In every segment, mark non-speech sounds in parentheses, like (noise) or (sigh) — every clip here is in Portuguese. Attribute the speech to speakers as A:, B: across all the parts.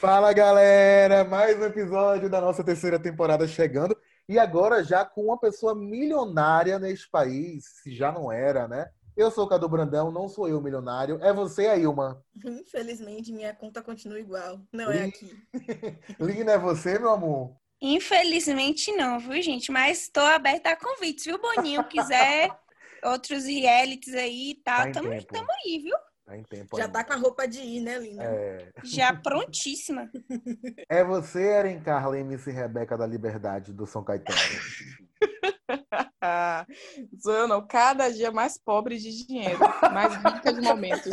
A: Fala galera, mais um episódio da nossa terceira temporada chegando e agora já com uma pessoa milionária neste país, se já não era, né? Eu sou o Cadu Brandão, não sou eu milionário, é você, Ailma.
B: Infelizmente, minha conta continua igual, não é aqui. (laughs)
A: Lina, é você, meu amor?
C: Infelizmente não, viu, gente? Mas estou aberta a convites, viu, Boninho? Quiser outros realities aí e tal,
A: Tá tempo.
C: tamo aí, viu?
A: Tá em tempo
B: Já
A: ainda.
B: tá com a roupa de ir, né, linda?
A: É,
C: Já prontíssima. (laughs)
A: é você, Eren Carla, MC Rebeca da Liberdade do São Caetano. (laughs) (laughs)
D: Sou eu não. Cada dia mais pobre de dinheiro, mais rica de momentos.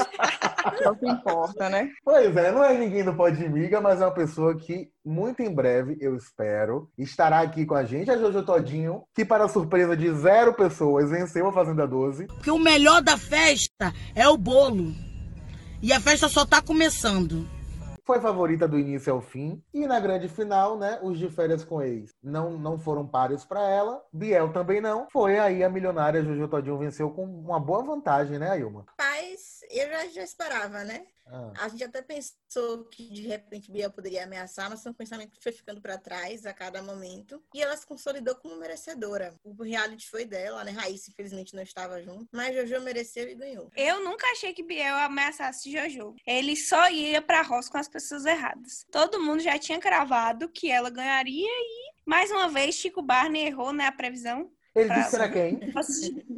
D: É o que importa, né?
A: Pois é, não é ninguém do Pode Miga, mas é uma pessoa que muito em breve, eu espero, estará aqui com a gente, a Jojo Todinho, que para surpresa de zero pessoas venceu a Fazenda 12.
E: Porque o melhor da festa é o bolo. E a festa só tá começando.
A: Foi favorita do início ao fim. E na grande final, né, os de férias com ex não, não foram páreos para ela. Biel também não. Foi aí a milionária Jojo Todinho venceu com uma boa vantagem, né, Ailma?
B: Mas eu já, já esperava, né?
A: Ah,
B: A gente até pensou que de repente Bia poderia ameaçar, mas foi um pensamento que foi ficando para trás a cada momento. E ela se consolidou como merecedora. O reality foi dela, né? Raíssa, infelizmente, não estava junto. Mas Jojo mereceu e ganhou.
C: Eu nunca achei que Biel ameaçasse Jojo. Ele só ia pra roça com as pessoas erradas. Todo mundo já tinha cravado que ela ganharia e, mais uma vez, Chico Barney errou, né, a previsão.
A: Ele disse que era quem?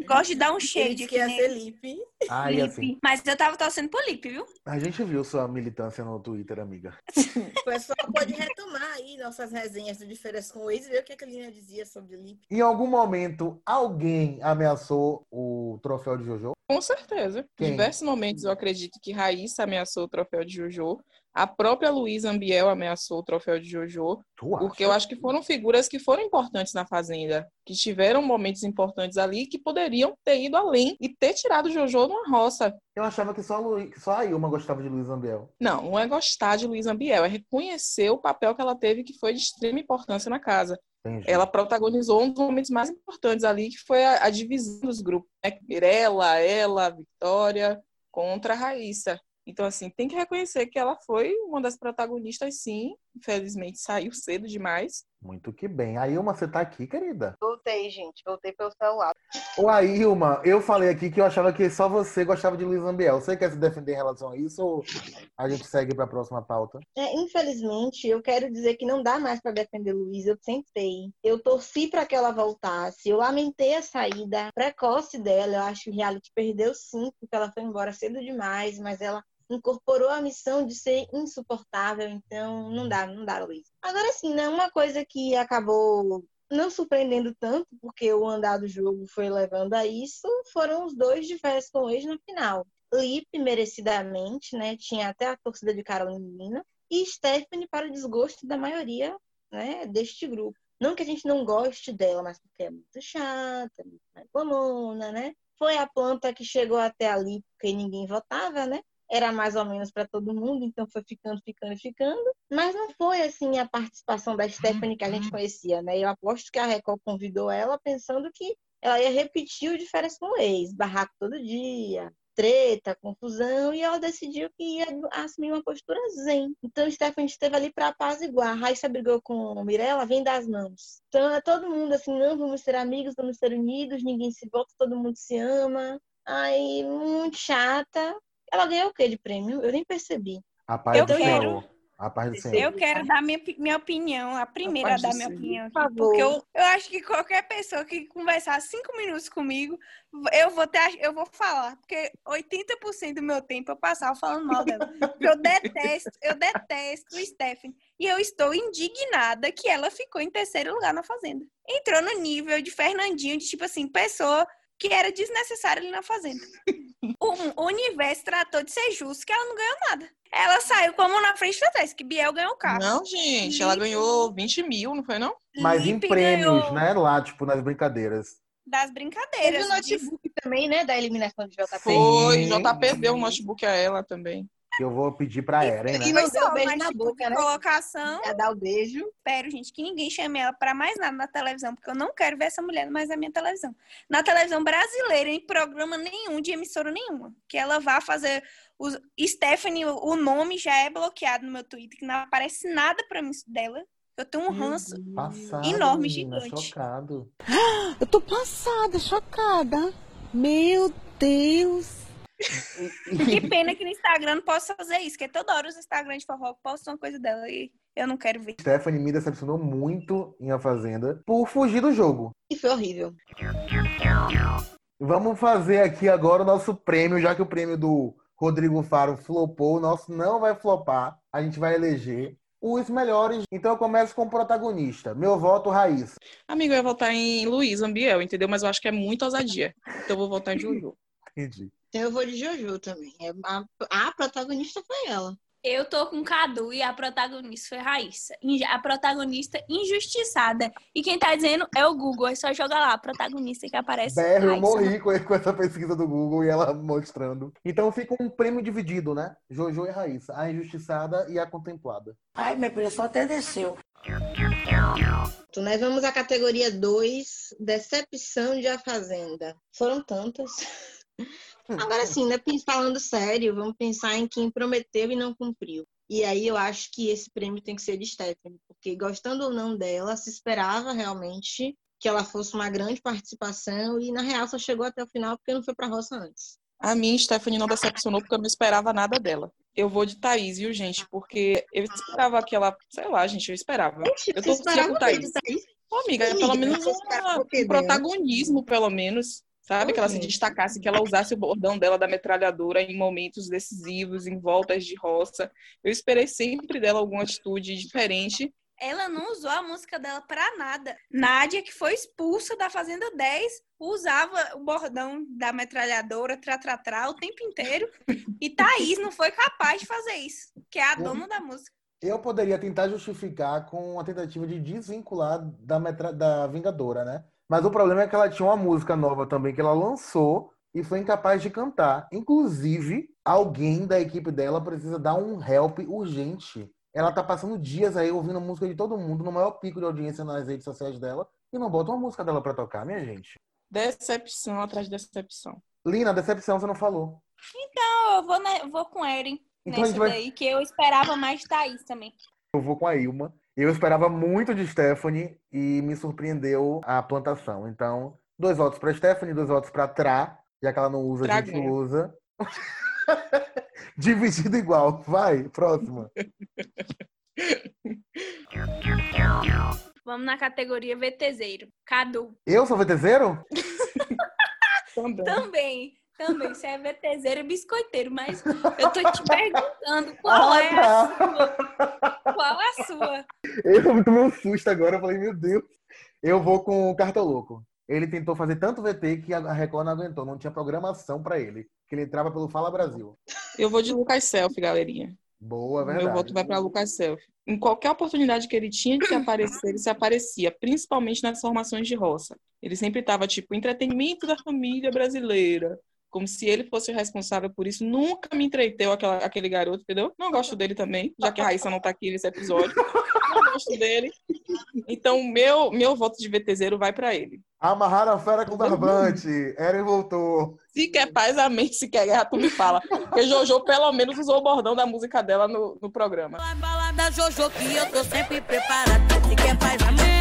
C: Gosto de dar um shade aqui
B: que ia
C: nele.
B: ser Lipe.
A: Assim.
C: Mas eu tava torcendo pro Lipe, viu?
A: A gente viu sua militância no Twitter, amiga. (laughs)
B: O pessoal pode retomar aí nossas resenhas do Diferença com o ex e ver o que a Lina dizia sobre Lipe.
A: Em algum momento, alguém ameaçou o troféu de Jojo?
D: Com certeza.
A: Quem?
D: Em diversos momentos eu acredito que Raíssa ameaçou o troféu de Jojo. A própria Luísa Ambiel ameaçou o troféu de Jojo. Porque eu acho que foram figuras que foram importantes na Fazenda, que tiveram momentos importantes ali que poderiam ter ido além e ter tirado o Jojo numa roça.
A: Eu achava que só a, Lu... que só a Ilma gostava de Luiz Ambiel.
D: Não, não é gostar de Luísa Ambiel, é reconhecer o papel que ela teve que foi de extrema importância na casa.
A: Entendi.
D: Ela protagonizou um dos momentos mais importantes ali, que foi a, a divisão dos grupos. Né? Mirella, ela, Vitória, contra a Raíssa. Então, assim, tem que reconhecer que ela foi uma das protagonistas, sim. Infelizmente, saiu cedo demais.
A: Muito que bem. A Ilma, você tá aqui, querida?
F: Voltei, gente. Voltei pelo celular.
A: Ô, a Ilma, eu falei aqui que eu achava que só você gostava de Luiz Ambiel. Você quer se defender em relação a isso ou a gente segue pra próxima pauta?
F: É, infelizmente, eu quero dizer que não dá mais para defender Luísa. Eu tentei. Eu torci para que ela voltasse. Eu lamentei a saída precoce dela. Eu acho que o reality perdeu sim, porque ela foi embora cedo demais, mas ela incorporou a missão de ser insuportável. Então, não dá, não dá, Luísa. Agora sim, né? Uma coisa que acabou não surpreendendo tanto, porque o andar do jogo foi levando a isso, foram os dois de férias com ex na final. Lipe, merecidamente, né? Tinha até a torcida de Carolina. E Stephanie, para o desgosto da maioria né, deste grupo. Não que a gente não goste dela, mas porque é muito chata, muito reclamona, né? Foi a planta que chegou até ali porque ninguém votava, né? Era mais ou menos para todo mundo, então foi ficando, ficando, ficando. Mas não foi assim a participação da Stephanie que a gente conhecia, né? Eu aposto que a Record convidou ela pensando que ela ia repetir o de férias com o ex, barraco todo dia, treta, confusão, e ela decidiu que ia assumir uma postura zen. Então, Stephanie esteve ali para apaziguar. Raíssa brigou com Mirella, vem das mãos. Então, é todo mundo assim, não, vamos ser amigos, vamos ser unidos, ninguém se volta, todo mundo se ama. Aí, muito chata. Ela ganhou o quê de prêmio? Eu nem percebi.
A: A paz
C: Eu
A: do
C: quero.
A: Senhor. A paz do Senhor.
C: Eu quero dar minha, minha opinião, a primeira a dar
D: do
C: minha
D: Senhor.
C: opinião. aqui,
F: Por favor.
C: Porque eu, eu acho que qualquer pessoa que conversar cinco minutos comigo, eu vou ter, eu vou falar. Porque 80% do meu tempo eu passava falando mal dela. Eu detesto, eu detesto o Stephanie. E eu estou indignada que ela ficou em terceiro lugar na Fazenda. Entrou no nível de Fernandinho, de tipo assim, pessoa que era desnecessária ali na Fazenda. O, o universo tratou de ser justo, que ela não ganhou nada. Ela saiu como na frente da trás, que Biel ganhou o carro.
D: Não, gente, ela ganhou 20 mil, não foi não?
A: Mas em
C: Lipe
A: prêmios,
C: ganhou
A: né? Lá, tipo, nas brincadeiras.
C: Das
F: Teve
C: brincadeiras.
F: o
C: de-
F: notebook também, né? Da eliminação de JP.
D: Foi. JP deu um notebook a ela também.
A: Que eu vou pedir pra Eren, né?
F: E não deu
C: só,
F: beijo na
C: tipo,
F: boca, né?
C: colocação.
F: Ia dar o beijo.
C: Espero, gente, que ninguém chame ela pra mais nada na televisão, porque eu não quero ver essa mulher mais na minha televisão. Na televisão brasileira, em programa nenhum, de emissora nenhuma. Que ela vá fazer. Os... Stephanie, o nome já é bloqueado no meu Twitter, que não aparece nada pra mim dela. Eu tenho um ranço.
A: Passado,
C: Enorme,
A: menina,
C: gigante.
A: chocado. (gasps)
E: Eu tô passada, chocada. Meu Deus.
C: Que pena que no Instagram não posso fazer isso, porque toda hora os Instagram de fofoca postam uma coisa dela e eu não quero ver.
A: Stephanie me decepcionou muito em A Fazenda por fugir do jogo.
F: E foi horrível.
A: Vamos fazer aqui agora o nosso prêmio, já que o prêmio do Rodrigo Faro flopou, o nosso não vai flopar. A gente vai eleger os melhores. Então eu começo com o protagonista. Meu voto, Raíssa.
D: Amigo, eu ia votar em Luiz Ambiel, entendeu? Mas eu acho que é muito ousadia. Então eu vou votar em Jojo. (laughs)
A: Entendi.
F: Eu vou de Jojo também. É, A, a protagonista foi ela.
C: Eu tô com Cadu e a protagonista foi Raíssa. A protagonista injustiçada. E quem tá dizendo é o Google. É só jogar lá, a protagonista que aparece.
A: BR, eu morri com, essa pesquisa do Google e ela mostrando. Então fica um prêmio dividido, né? Jojo e Raíssa. A injustiçada e a contemplada.
E: Ai, minha pressão até desceu.
F: Então, nós vamos à categoria 2, Decepção de A Fazenda. Foram tantas. (laughs) Agora sim, né, falando sério, vamos pensar em quem prometeu e não cumpriu. E aí eu acho que esse prêmio tem que ser de Stephanie, porque gostando ou não dela, se esperava realmente que ela fosse uma grande participação e na real só chegou até o final porque não foi pra roça antes.
D: A mim, Stephanie não decepcionou porque eu não esperava nada dela. Eu vou de Thaís, viu, gente? Porque eu esperava que ela. Sei lá, gente, eu esperava. Eu torcia
F: esperava
D: com Thaís.
F: de Thaís?
D: Ô, amiga,
F: Amiga,
D: pelo menos
F: quê
D: um protagonismo, pelo menos. Sabe? Que ela se destacasse, que ela usasse o bordão dela da metralhadora em momentos decisivos, em voltas de roça. Eu esperei sempre dela alguma atitude diferente.
C: Ela não usou a música dela pra nada. Nádia, que foi expulsa da Fazenda 10, usava o bordão da metralhadora, tra-tra-tra, o tempo inteiro. E Thaís não foi capaz de fazer isso, que é a dona da música.
A: Eu poderia tentar justificar com a tentativa de desvincular da, metra... da Vingadora, né? Mas o problema é que ela tinha uma música nova também que ela lançou e foi incapaz de cantar. Inclusive, alguém da equipe dela precisa dar um help urgente. Ela tá passando dias aí ouvindo música de todo mundo no maior pico de audiência nas redes sociais dela e não bota uma música dela pra tocar, minha gente.
D: Decepção atrás de decepção.
A: Lina, decepção você não falou.
C: Não, eu vou, na- vou com Erin
A: Então gente vai-
C: daí, que eu esperava mais de Thaís também.
A: Eu vou com a Ilma. Eu esperava muito de Stephanie e me surpreendeu a plantação. Então, dois votos para Stephanie, dois votos para Tra, já que ela não usa, a gente usa. (laughs) Dividido igual. Vai, próxima. (laughs)
C: Vamos na categoria VTZero. Cadu.
A: Eu sou VTZero? (laughs)
D: Também.
C: Também. Também, você é VTZero e biscoiteiro, mas eu tô te perguntando (laughs) qual
A: Ah,
C: é a
A: tá.
C: sua. Qual é a sua?
A: Eu tomei um susto agora. Eu falei, meu Deus. Eu vou com o Cartoloco. Ele tentou fazer tanto VT que a Record não aguentou. Não tinha programação para ele. Que ele entrava pelo Fala Brasil.
D: Eu vou de Lucas Selfie, galerinha.
A: Boa,
D: Meu
A: verdade.
D: voto vai para Lucas Selfie. Em qualquer oportunidade que ele tinha de se aparecer, ele se aparecia, principalmente nas formações de roça. Ele sempre estava tipo entretenimento da família brasileira, como se ele fosse o responsável por isso. Nunca me entreteu aquela, aquele garoto, entendeu? Não gosto dele também, já que a Raíssa não tá aqui nesse episódio. Não gosto dele. Então, meu meu voto de VTZero vai para ele.
A: Amarraram a fera com barbante. Eren voltou.
D: Se quer paz, amém. Se quer guerra, tu me fala. Porque Jojo, pelo menos, usou o bordão da música dela no, no programa.
E: A balada Jojo que eu tô sempre preparada. Se quer paz, amém.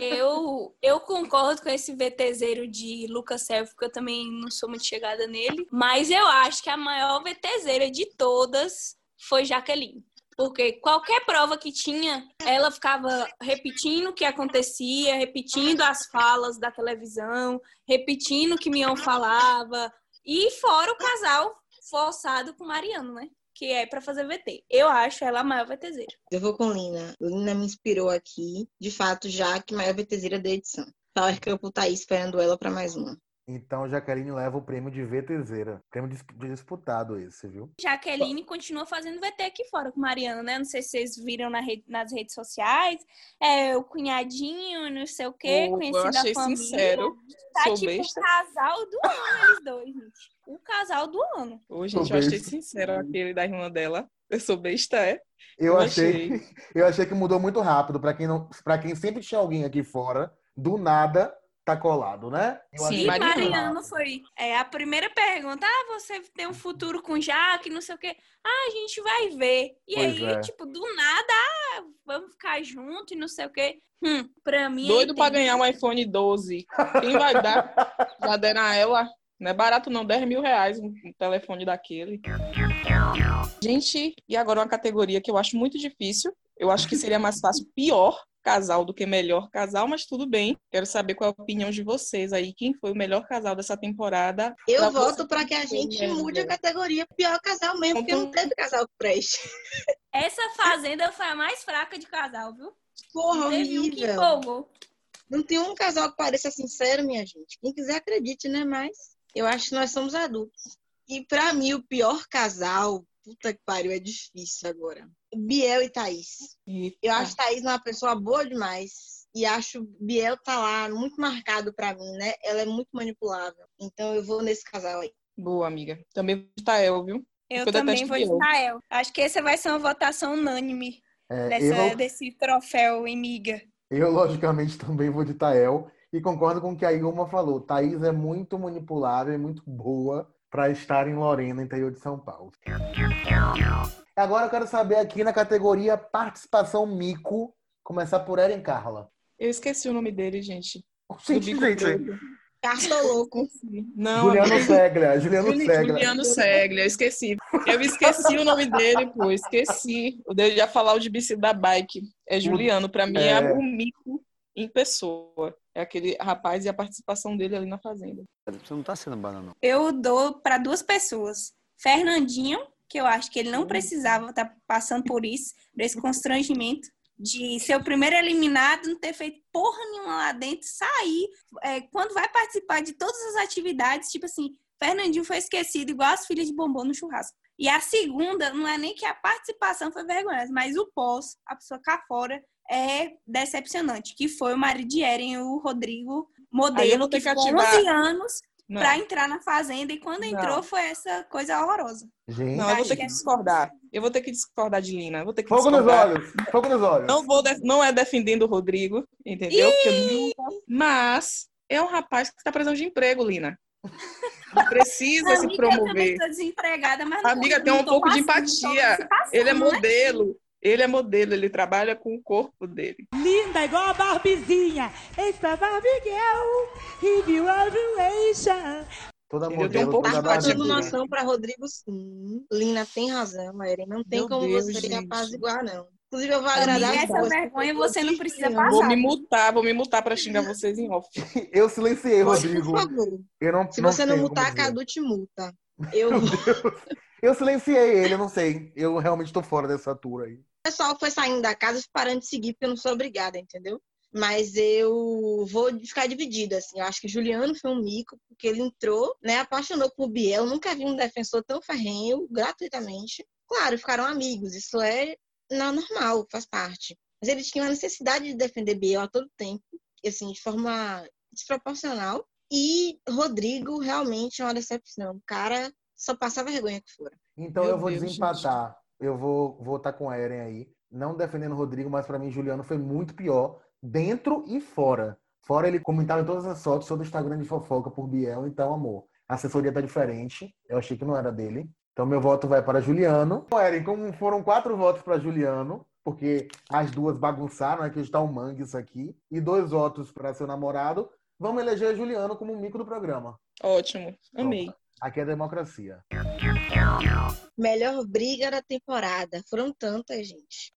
C: Eu, eu concordo com esse VTZero de Lucas Selfie, porque eu também não sou muito chegada nele. Mas eu acho que a maior VTZera de todas foi Jaqueline. Porque qualquer prova que tinha, ela ficava repetindo o que acontecia, repetindo as falas da televisão, repetindo o que Mion falava. E fora o casal forçado com Mariano, né? Que é pra fazer VT. Eu acho ela a maior VTZera.
F: Eu vou com Lina. Lina me inspirou aqui, de fato, já que maior VTZera da edição. Power Couple tá aí esperando ela pra mais uma.
A: Então Jaqueline leva o prêmio de VTZera. Prêmio dis- disputado esse, viu?
C: Jaqueline continua fazendo VT aqui fora com Mariana, né? Não sei se vocês viram na rede- nas redes sociais. É, o cunhadinho, não sei o quê, conhecido
D: eu
C: família.
D: sincero.
C: Tá
D: sou
C: tipo
D: besta.
C: o casal do ano, eles dois, gente. O casal do ano.
D: Ô, gente, eu achei sincero aquele da irmã dela. Eu sou besta, é?
A: Eu
D: Eu
A: achei, (laughs) eu achei que mudou muito rápido. Pra quem não, para quem sempre tinha alguém aqui fora, do nada tá colado, né? Eu
D: Sim,
C: E Mariano foi é, a primeira pergunta. Ah, você tem um futuro com Jaque, não sei o quê. Ah, a gente vai ver. E
A: Pois
C: aí,
A: é.
C: tipo, do nada, ah, vamos ficar junto e não sei o quê. Hum, pra mim.
D: Doido
C: aí
D: pra
C: tem-
D: ganhar um iPhone 12. Quem vai dar? (laughs) Já deram a ela. Não é barato, não. 10 mil reais um telefone daquele. Gente, e agora uma categoria que eu acho muito difícil. Eu acho que seria mais fácil pior casal do que melhor casal, mas tudo bem. Quero saber qual é a opinião de vocês aí. Quem foi o melhor casal dessa temporada?
F: Eu
D: Pra
F: voto para que a gente mude a categoria pior casal mesmo, porque não teve casal que preste.
C: Essa fazenda foi a mais fraca de casal, viu?
F: Porra,
C: Teve um que
F: horrível.
C: empolgou.
F: Não tem um casal que pareça sincero, minha gente. Quem quiser acredite, né? Mas eu acho que nós somos adultos. E pra mim, o pior casal, puta que pariu, é difícil agora. Biel e Thaís. Eu acho Thaís uma pessoa boa demais. E acho Biel tá lá muito marcado pra mim, né? Ela é muito manipulável. Então eu vou nesse casal aí.
D: Boa, amiga. Também vou de Tael, viu?
C: Eu também vou de. Tael. Acho que essa vai ser uma votação unânime
A: É,
C: dessa,
A: eu,
C: desse troféu em miga.
A: eu, logicamente, também vou de Tael. E concordo com o que a Ilma falou. Thaís é muito manipulável e muito boa para estar em Lorena, interior de São Paulo. Agora eu quero saber aqui na categoria Participação Mico, começar por Eren Carla.
D: Eu esqueci o nome dele, gente.
A: Gente, gente.
F: Cartoloco.
D: Esqueci. Não,
A: Juliano
D: amiga.
A: Seglia, Juliano
F: Juli-
A: Seglia.
D: Juliano Seglia, eu esqueci. Eu esqueci o nome dele, pô, esqueci. Eu ia falar o de bici da bike. É Juliano, pra mim é,
A: É.
D: o mico em pessoa. É aquele rapaz e a participação dele ali na fazenda.
G: Você não tá sendo banana, não.
C: Eu dou para duas pessoas. Fernandinho, que eu acho que ele não
D: Hum.
C: precisava estar passando por isso, por esse constrangimento de ser o primeiro eliminado, não ter feito porra nenhuma lá dentro, sair. É, quando vai participar de todas as atividades, tipo assim, Fernandinho foi esquecido igual as filhas de bombom no churrasco. E a segunda, não é nem que a participação foi vergonhosa, mas o pós, a pessoa cá fora, é decepcionante. Que foi o marido de Eren, o Rodrigo Modelo, que ficou
D: ativar-
C: 11 anos
D: Não,
C: pra entrar na fazenda e quando
D: Não.
C: entrou foi essa coisa horrorosa.
A: Gente,
D: não, eu vou ter
C: que é-
D: discordar. Eu vou ter que discordar de Lina. Eu vou ter que
A: fogo nos
D: discordar.
A: olhos, fogo nos olhos.
D: Não, vou def- não é defendendo o Rodrigo, entendeu? Eu nunca- Mas é um rapaz que está precisando de emprego, Lina. Precisa se
C: Amiga,
D: promover.
C: desempregada, mas não-
D: Amiga,
C: não
D: tem um pouco de empatia. Ele é
C: né?
D: modelo. Ele é modelo, ele trabalha com o corpo dele.
H: Linda igual a Barbizinha. It's a Barbie Girl. Are Asian.
A: Toda
D: Entendeu? Tem um
A: modelo,
D: pouco
A: toda
D: de
F: Tá noção pra Rodrigo, sim. Lina tem razão, Eren. Não tem
D: Meu
F: como
D: Deus,
F: você apaziguar, não. Inclusive, eu vou agradar
C: Amiga, essa vergonha você não precisa
F: Vou
C: passar.
D: Vou me mutar, vou me mutar pra xingar vocês em off. (laughs)
A: Eu silenciei, Rodrigo.
F: por favor.
A: Eu não,
F: Se você não
A: tenho como
F: mutar. Cadu te multa. Eu (laughs)
A: Eu silenciei ele, eu não sei. Eu realmente tô fora dessa tour aí.
F: O pessoal foi saindo da casa e parando de seguir, porque eu não sou obrigada, entendeu? Mas eu vou ficar dividida, assim. Eu acho que Juliano foi um mico, porque ele entrou, né? Apaixonou por Biel. Nunca vi um defensor tão ferrenho, gratuitamente. Claro, ficaram amigos. Isso é não, normal, faz parte. Mas ele tinha a necessidade de defender Biel a todo tempo, assim, de forma desproporcional. E Rodrigo realmente é uma decepção. O cara só passava vergonha que fora.
A: Então
D: Meu
A: eu vou
D: Deus,
A: desempatar. Eu vou votar com a Eren aí. Não defendendo o Rodrigo, mas pra mim Juliano foi muito pior, dentro e fora. Fora ele comentava em todas as fotos sobre o Instagram de fofoca por Biel, então, amor, a assessoria tá diferente. Eu achei que não era dele. Então meu voto vai para Juliano. Bom, Eren, como foram quatro votos para Juliano, porque as duas bagunçaram, aqui está o mangue isso aqui, e dois votos para seu namorado, vamos eleger Juliano como o mico do programa.
D: Ótimo, amei.
A: Aqui é democracia.
F: Melhor briga da temporada. Foram tantas, gente.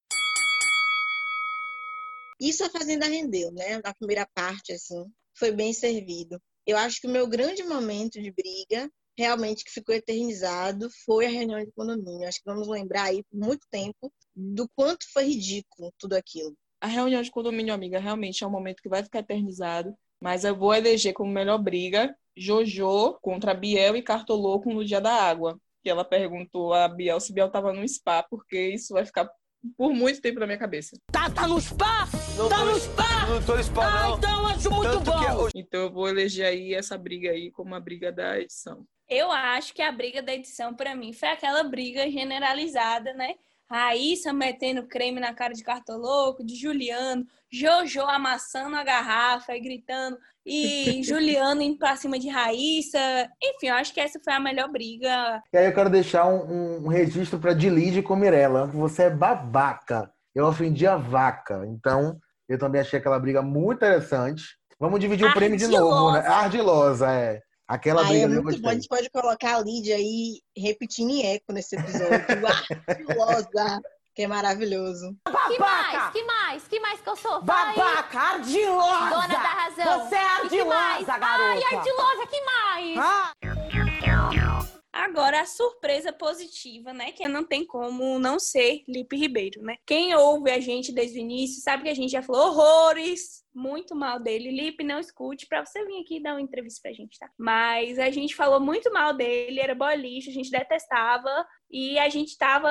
F: Isso a Fazenda rendeu, né? Na primeira parte, assim, foi bem servido. Eu acho que o meu grande momento de briga, realmente que ficou eternizado, foi a reunião de condomínio. Acho que vamos lembrar aí por muito tempo do quanto foi ridículo tudo aquilo.
D: A reunião de condomínio, amiga, realmente é um momento que vai ficar eternizado. Mas eu vou eleger como melhor briga Jojo contra Biel e Cartoloco no Dia da Água. Que ela perguntou a Biel se Biel tava no spa, porque isso vai ficar por muito tempo na minha cabeça.
E: Tá, tá no spa? tá no spa?
G: Não tô no spa,
E: Ah,
G: não.
E: então acho muito
G: Tanto que
E: bom.
D: Então eu vou eleger aí essa briga aí como a briga da edição.
C: Eu acho que a briga da edição, pra mim, foi aquela briga generalizada, né? Raíssa metendo creme na cara de Cartoloco, de Juliano, Jojo amassando a garrafa e gritando, e (laughs) Juliano indo pra cima de Raíssa. Enfim, eu acho que essa foi a melhor briga.
A: E aí eu quero deixar um, um registro pra Dilide com Mirella. Você é babaca. Eu ofendi a vaca. Então, eu também achei aquela briga muito interessante. Vamos dividir o prêmio de novo, né? Ardilosa, é. Aquela briga
F: é
A: ali eu
F: muito bom. A gente pode colocar a Lídia aí repetindo em eco nesse episódio. (laughs) Ardilosa, que é maravilhoso.
I: Que mais? Que mais? Que mais que eu sou? Fala aí.
H: Babaca, ardilosa!
I: Dona da razão.
H: Você é
I: que mais?
H: ardilosa, garota!
I: Ai, ardilosa, que mais?
H: Ah,
C: Agora, a surpresa positiva, né? Que não tem como não ser Lipe Ribeiro, né? Quem ouve a gente desde o início sabe que a gente já falou horrores, muito mal dele. Lipe, não escute pra você vir aqui dar uma entrevista pra gente, tá? Mas a gente falou muito mal dele, era boy lixo, a gente detestava e a gente tava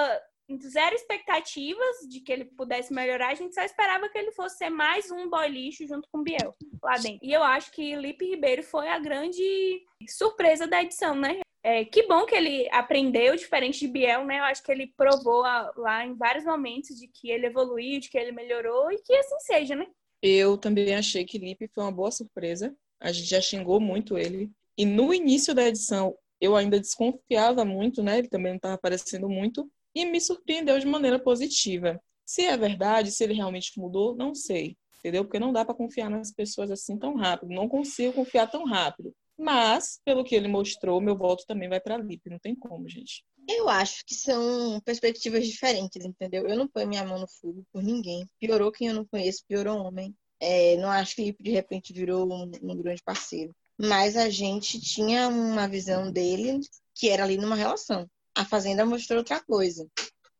C: zero expectativas de que ele pudesse melhorar, a gente só esperava que ele fosse ser mais um boy lixo junto com o Biel lá dentro. E eu acho que Lipe Ribeiro foi a grande surpresa da edição, né? É, que bom que ele aprendeu, diferente de Biel, né? Eu acho que ele provou a- lá em vários momentos de que ele evoluiu, de que ele melhorou e que assim seja, né?
D: Eu também achei que Lipe foi uma boa surpresa. A gente já xingou muito ele. E no início da edição, eu ainda desconfiava muito, né? Ele também não estava aparecendo muito. E me surpreendeu de maneira positiva. Se é verdade, se ele realmente mudou, não sei. Entendeu? Porque não dá para confiar nas pessoas assim tão rápido. Não consigo confiar tão rápido. Mas, pelo que ele mostrou, meu voto também vai para Lipe. Não tem como, gente.
F: Eu acho que são perspectivas diferentes, entendeu? Eu não ponho minha mão no fogo por ninguém. Piorou quem eu não conheço, piorou homem. É, não acho que de repente virou um, um grande parceiro. Mas a gente tinha uma visão dele que era ali numa relação. A Fazenda mostrou outra coisa.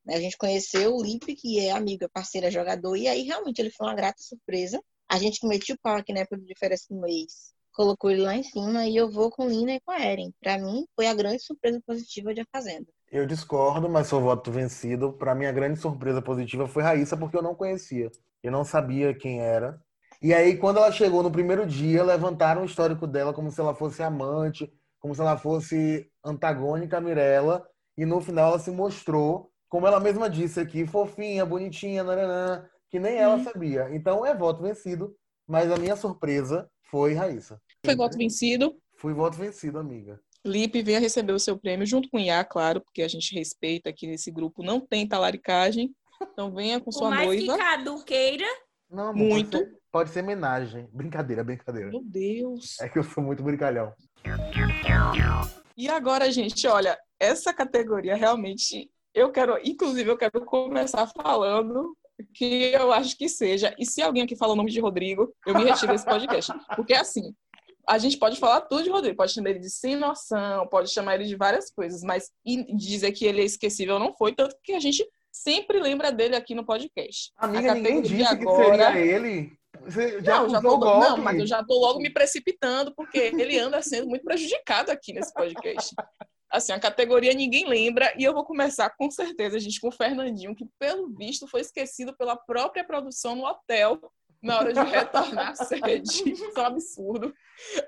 F: A gente conheceu o Lipe, que é amiga, parceira, jogador, e aí realmente ele foi uma grata surpresa. A gente que o pau aqui na época do diferença no mês, colocou ele lá em cima, e eu vou com Lina e com a Eren. Pra mim, foi a grande surpresa positiva de A Fazenda.
A: Eu discordo, mas sou voto vencido. Pra mim, a grande surpresa positiva foi Raíssa, porque eu não conhecia. Eu não sabia quem era. E aí, quando ela chegou no primeiro dia, levantaram o histórico dela como se ela fosse amante, como se ela fosse antagônica a Mirella. E no final ela se mostrou, como ela mesma disse aqui, fofinha, bonitinha, nananã, que nem ela sabia. Então é voto vencido, mas a minha surpresa foi Raíssa.
D: Foi voto vencido.
A: Fui voto vencido, amiga.
D: Lipe venha receber o seu prêmio junto com o Iá, claro, porque a gente respeita que nesse grupo não tem talaricagem. Então venha com
C: Por
D: sua
C: mais
D: noiva.
C: que Cadu queira,
A: Não, amor,
D: Muito.
A: Pode ser, pode ser homenagem. Brincadeira, brincadeira.
D: Meu Deus.
A: É que eu sou muito brincalhão.
D: E agora, gente, olha, essa categoria realmente eu quero, inclusive, eu quero começar falando que eu acho que seja. E se alguém aqui fala o nome de Rodrigo, eu me retiro desse podcast. Porque assim, a gente pode falar tudo de Rodrigo, pode chamar ele de sem noção, pode chamar ele de várias coisas, mas dizer que ele é esquecível não foi, tanto que a gente sempre lembra dele aqui no podcast.
A: Amiga,
D: A
A: ninguém disse que
D: agora-
A: seria ele. Você já
D: não, já tô,
A: o golpe?
D: não, mas eu já tô logo me precipitando, porque ele anda sendo muito prejudicado aqui nesse podcast. Assim, a categoria ninguém lembra, e eu vou começar com certeza, gente, com o Fernandinho, que pelo visto foi esquecido pela própria produção no hotel na hora de retornar à sede. (laughs) Isso é um absurdo.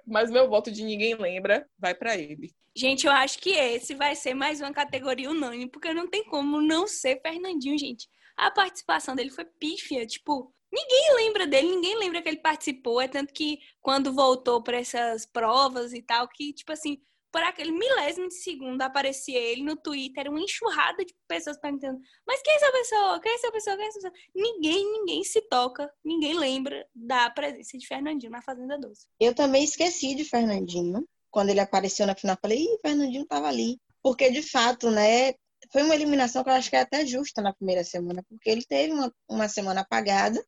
D: Mas meu voto de ninguém lembra vai pra ele.
C: gente, eu acho que esse vai ser mais uma categoria unânime, porque não tem como não ser Fernandinho, gente. A participação dele foi pífia, tipo, ninguém lembra dele, ninguém lembra que ele participou, é tanto que quando voltou para essas provas e tal, que tipo assim, por aquele milésimo de segundo aparecia ele no Twitter, uma enxurrada de pessoas perguntando: "Mas quem é essa pessoa? Quem é essa pessoa? Quem é essa pessoa?" Ninguém, ninguém se toca, ninguém lembra da presença de Fernandinho na Fazenda Doce.
F: Eu também esqueci de Fernandinho. Quando ele apareceu na final, falei, ih, Fernandinho tava ali. Porque, de fato, né, foi uma eliminação que eu acho que é até justa na primeira semana, porque ele teve uma, uma semana apagada,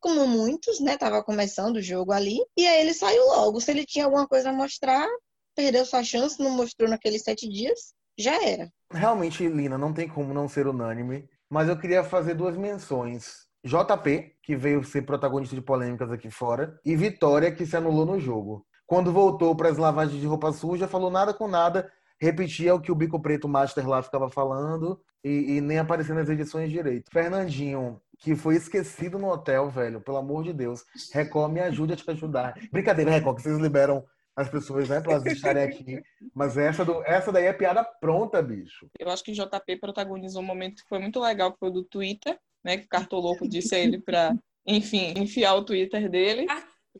F: como muitos, né, tava começando o jogo ali, e aí ele saiu logo. Se ele tinha alguma coisa a mostrar, perdeu sua chance, não mostrou naqueles sete dias, já era.
A: Realmente, Lina, não tem como não ser unânime. Mas eu queria fazer duas menções. JP, que veio ser protagonista de polêmicas aqui fora, e Vitória, que se anulou no jogo. Quando voltou para as lavagens de roupa suja, falou nada com nada, repetia o que o Bico Preto Master lá ficava falando e, e nem aparecia nas edições direito. Fernandinho, que foi esquecido no hotel, velho, pelo amor de Deus. Record, me ajude a te ajudar. Brincadeira, Record, que vocês liberam as pessoas, né, para elas estarem aqui. Mas essa, do, essa daí é piada pronta, bicho.
D: Eu acho que o JP protagonizou um momento que foi muito legal, que foi o do Twitter, né? Que o Cartoloco disse a ele pra, enfim, enfiar o Twitter dele.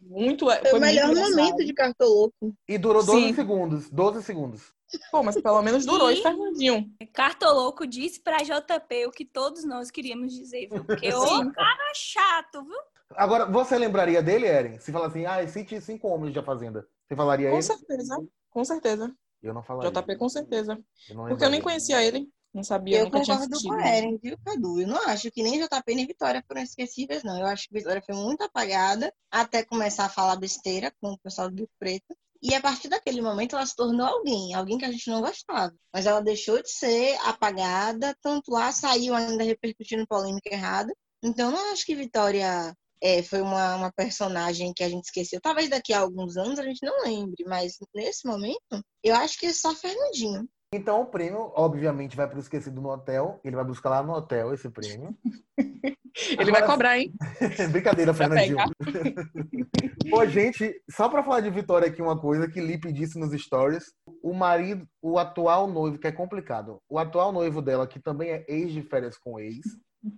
D: Muito,
F: Foi,
D: foi
F: o melhor momento de Cartoloco.
A: E durou 12
D: Sim.
A: segundos. 12 segundos.
D: Pô, mas pelo menos durou, Fernandinho.
C: Cartoloco disse pra JP o que todos nós queríamos dizer, viu? Porque o
D: Sim.
C: cara é chato, viu?
A: Agora, você lembraria dele, Eren? Se falar assim, ah, cite cinco homens de A Fazenda. Você falaria
D: Com
A: ele?
D: certeza, com certeza.
A: Eu não falaria.
D: JP com certeza.
A: Eu não
D: Porque eu nem conhecia ele, não sabia,
F: Eu
D: nunca tinha
F: concordo com a Eren, viu, Cadu? Eu não acho que nem JP nem Vitória foram esquecíveis, não. Eu acho que Vitória foi muito apagada até começar a falar besteira com o pessoal do Bico Preto. E a partir daquele momento ela se tornou alguém, alguém que a gente não gostava. Mas ela deixou de ser apagada, tanto lá saiu ainda repercutindo polêmica errada. Então eu não acho que Vitória é, foi uma, uma personagem que a gente esqueceu. Talvez daqui a alguns anos a gente não lembre, mas nesse momento eu acho que é só Fernandinho.
A: Então o prêmio, obviamente, vai para o esquecido no hotel. Ele vai buscar lá no hotel esse prêmio. (laughs)
D: Ele vai
A: Agora-
D: cobrar, hein? (laughs)
A: Brincadeira,
D: Vai
A: Fernandinho. (laughs) Pô, gente, só pra falar de Vitória aqui uma coisa que Lipe disse nos stories. O marido, o atual noivo, que é complicado. O atual noivo dela, que também é ex de férias com ex,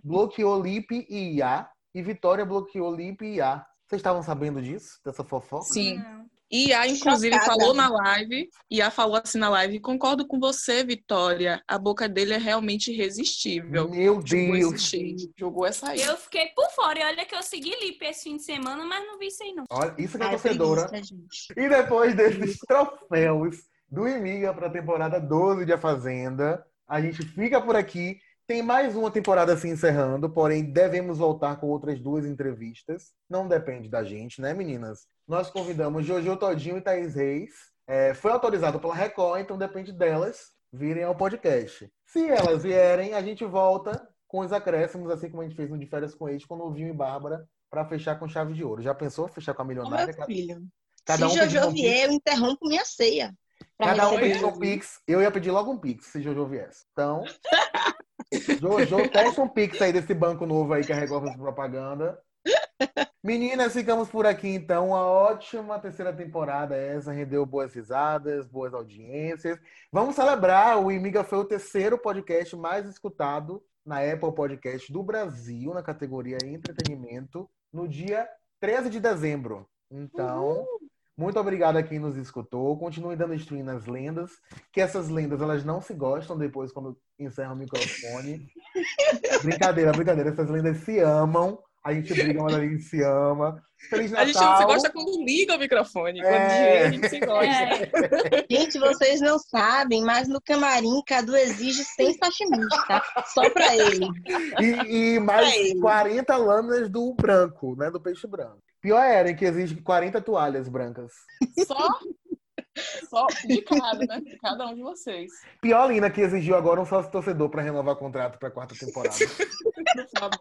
A: bloqueou Lipe e Iá. E Vitória bloqueou Lipe e Iá. Vocês estavam sabendo disso? Dessa fofoca?
D: Sim. E a, inclusive,
F: Chocada.
D: falou na live, e a falou assim na live, concordo com você, Vitória, a boca dele é realmente irresistível.
A: Meu
D: Jogou
A: Deus.
D: jogou essa aí.
C: Eu fiquei por fora. E olha que eu segui Lipe esse fim de semana, mas não vi isso aí, não.
A: Olha, isso que é
F: Ai,
A: torcedora.
F: preguiça.
A: E depois desses troféus do Imiga para a temporada 12 de A Fazenda, a gente fica por aqui. Tem mais uma temporada se encerrando, porém devemos voltar com outras duas entrevistas. Não depende da gente, né, meninas? Nós convidamos Jojo Todinho e Thaís Reis. É, foi autorizado pela Record, então depende delas virem ao podcast. Se elas vierem, a gente volta com os acréscimos, assim como a gente fez no De Férias com Ex, com Novinho e Bárbara, para fechar com chave de ouro. Já pensou fechar com a
F: Ô,
A: milionária?
F: meu filho.
A: Cada um
F: Se
A: pedindo
F: Jojo
A: um
F: vier, eu interrompo minha ceia.
A: Cada um pedindo um. Pix. Eu ia pedir logo um Pix se Jojo viesse. Então, (laughs) Jojo, testa um Pix aí desse banco novo aí que a Record faz propaganda. Meninas, ficamos por aqui então. Uma ótima terceira temporada essa. Rendeu boas risadas, boas audiências. Vamos celebrar. O Imiga foi o terceiro podcast mais escutado na Apple Podcast do Brasil, na categoria entretenimento, no dia 13 de dezembro. Então, muito obrigado a quem nos escutou. Continue dando stream nas lendas, que essas lendas elas não se gostam depois quando encerram o microfone. (laughs) brincadeira, brincadeira. Essas lendas se amam. A gente briga, mas a gente se ama. Feliz
D: A gente não
A: Natal.
D: se gosta quando liga o microfone. Quando
A: É.
D: a gente se gosta.
C: É,
F: Gente, vocês não sabem, mas no camarim, Cadu exige 100 sashimis, tá? Só pra ele.
A: E, e mais
F: Ai.
A: 40 lâminas do branco, né? Do peixe branco. Pior era que exige 40 toalhas brancas.
D: Só, só de cada, né? De cada um de vocês.
A: Pior Lina que exigiu agora um sócio torcedor para renovar contrato para quarta temporada.
D: Por (laughs) favor.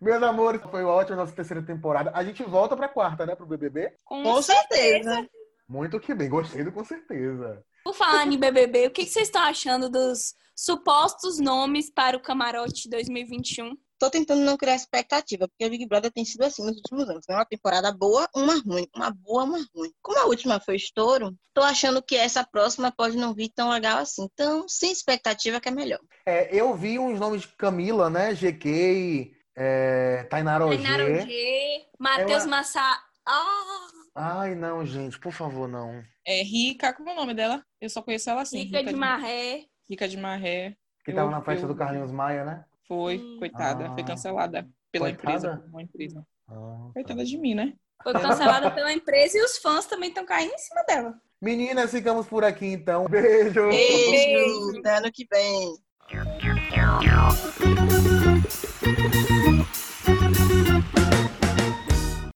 A: Meus amores, foi ótimo a nossa terceira temporada. A gente volta pra quarta, né? Pro BBB.
C: com
F: Com certeza.
A: Muito que bem, gostei do com certeza.
C: Por falar em BBB, o que que vocês estão achando dos supostos nomes para o camarote 2021?
F: Tô tentando não criar expectativa, porque o Big Brother tem sido assim nos últimos anos. né? Uma temporada boa, uma ruim. Uma boa, uma ruim. Como a última foi estouro, tô achando que essa próxima pode não vir tão legal assim. Então, sem expectativa que é melhor.
A: É, eu vi uns nomes de Camila, né? GK, é, Tainara
C: Tainara
A: Ogê.
C: Ogê, Matheus
A: Ela-
C: Massa. Ah,
A: Ai, não, gente, por favor, não.
D: É Rica, como é o nome dela? Eu só conheço ela assim.
C: Rica de Marré.
D: Rica de Marré.
A: Que
D: Eu-
A: tava na festa
D: eu-
A: do Carlinhos Maia, né?
D: Foi,
C: Hum.
D: coitada.
A: Ah.
D: Foi cancelada pela
A: Coitada?
D: empresa. Uma empresa.
A: Ah,
D: Coitada de mim, né?
C: Foi cancelada pela empresa e os fãs também estão caindo em cima dela.
A: Meninas, ficamos por aqui então. Beijo!
F: Beijo, até ano que vem.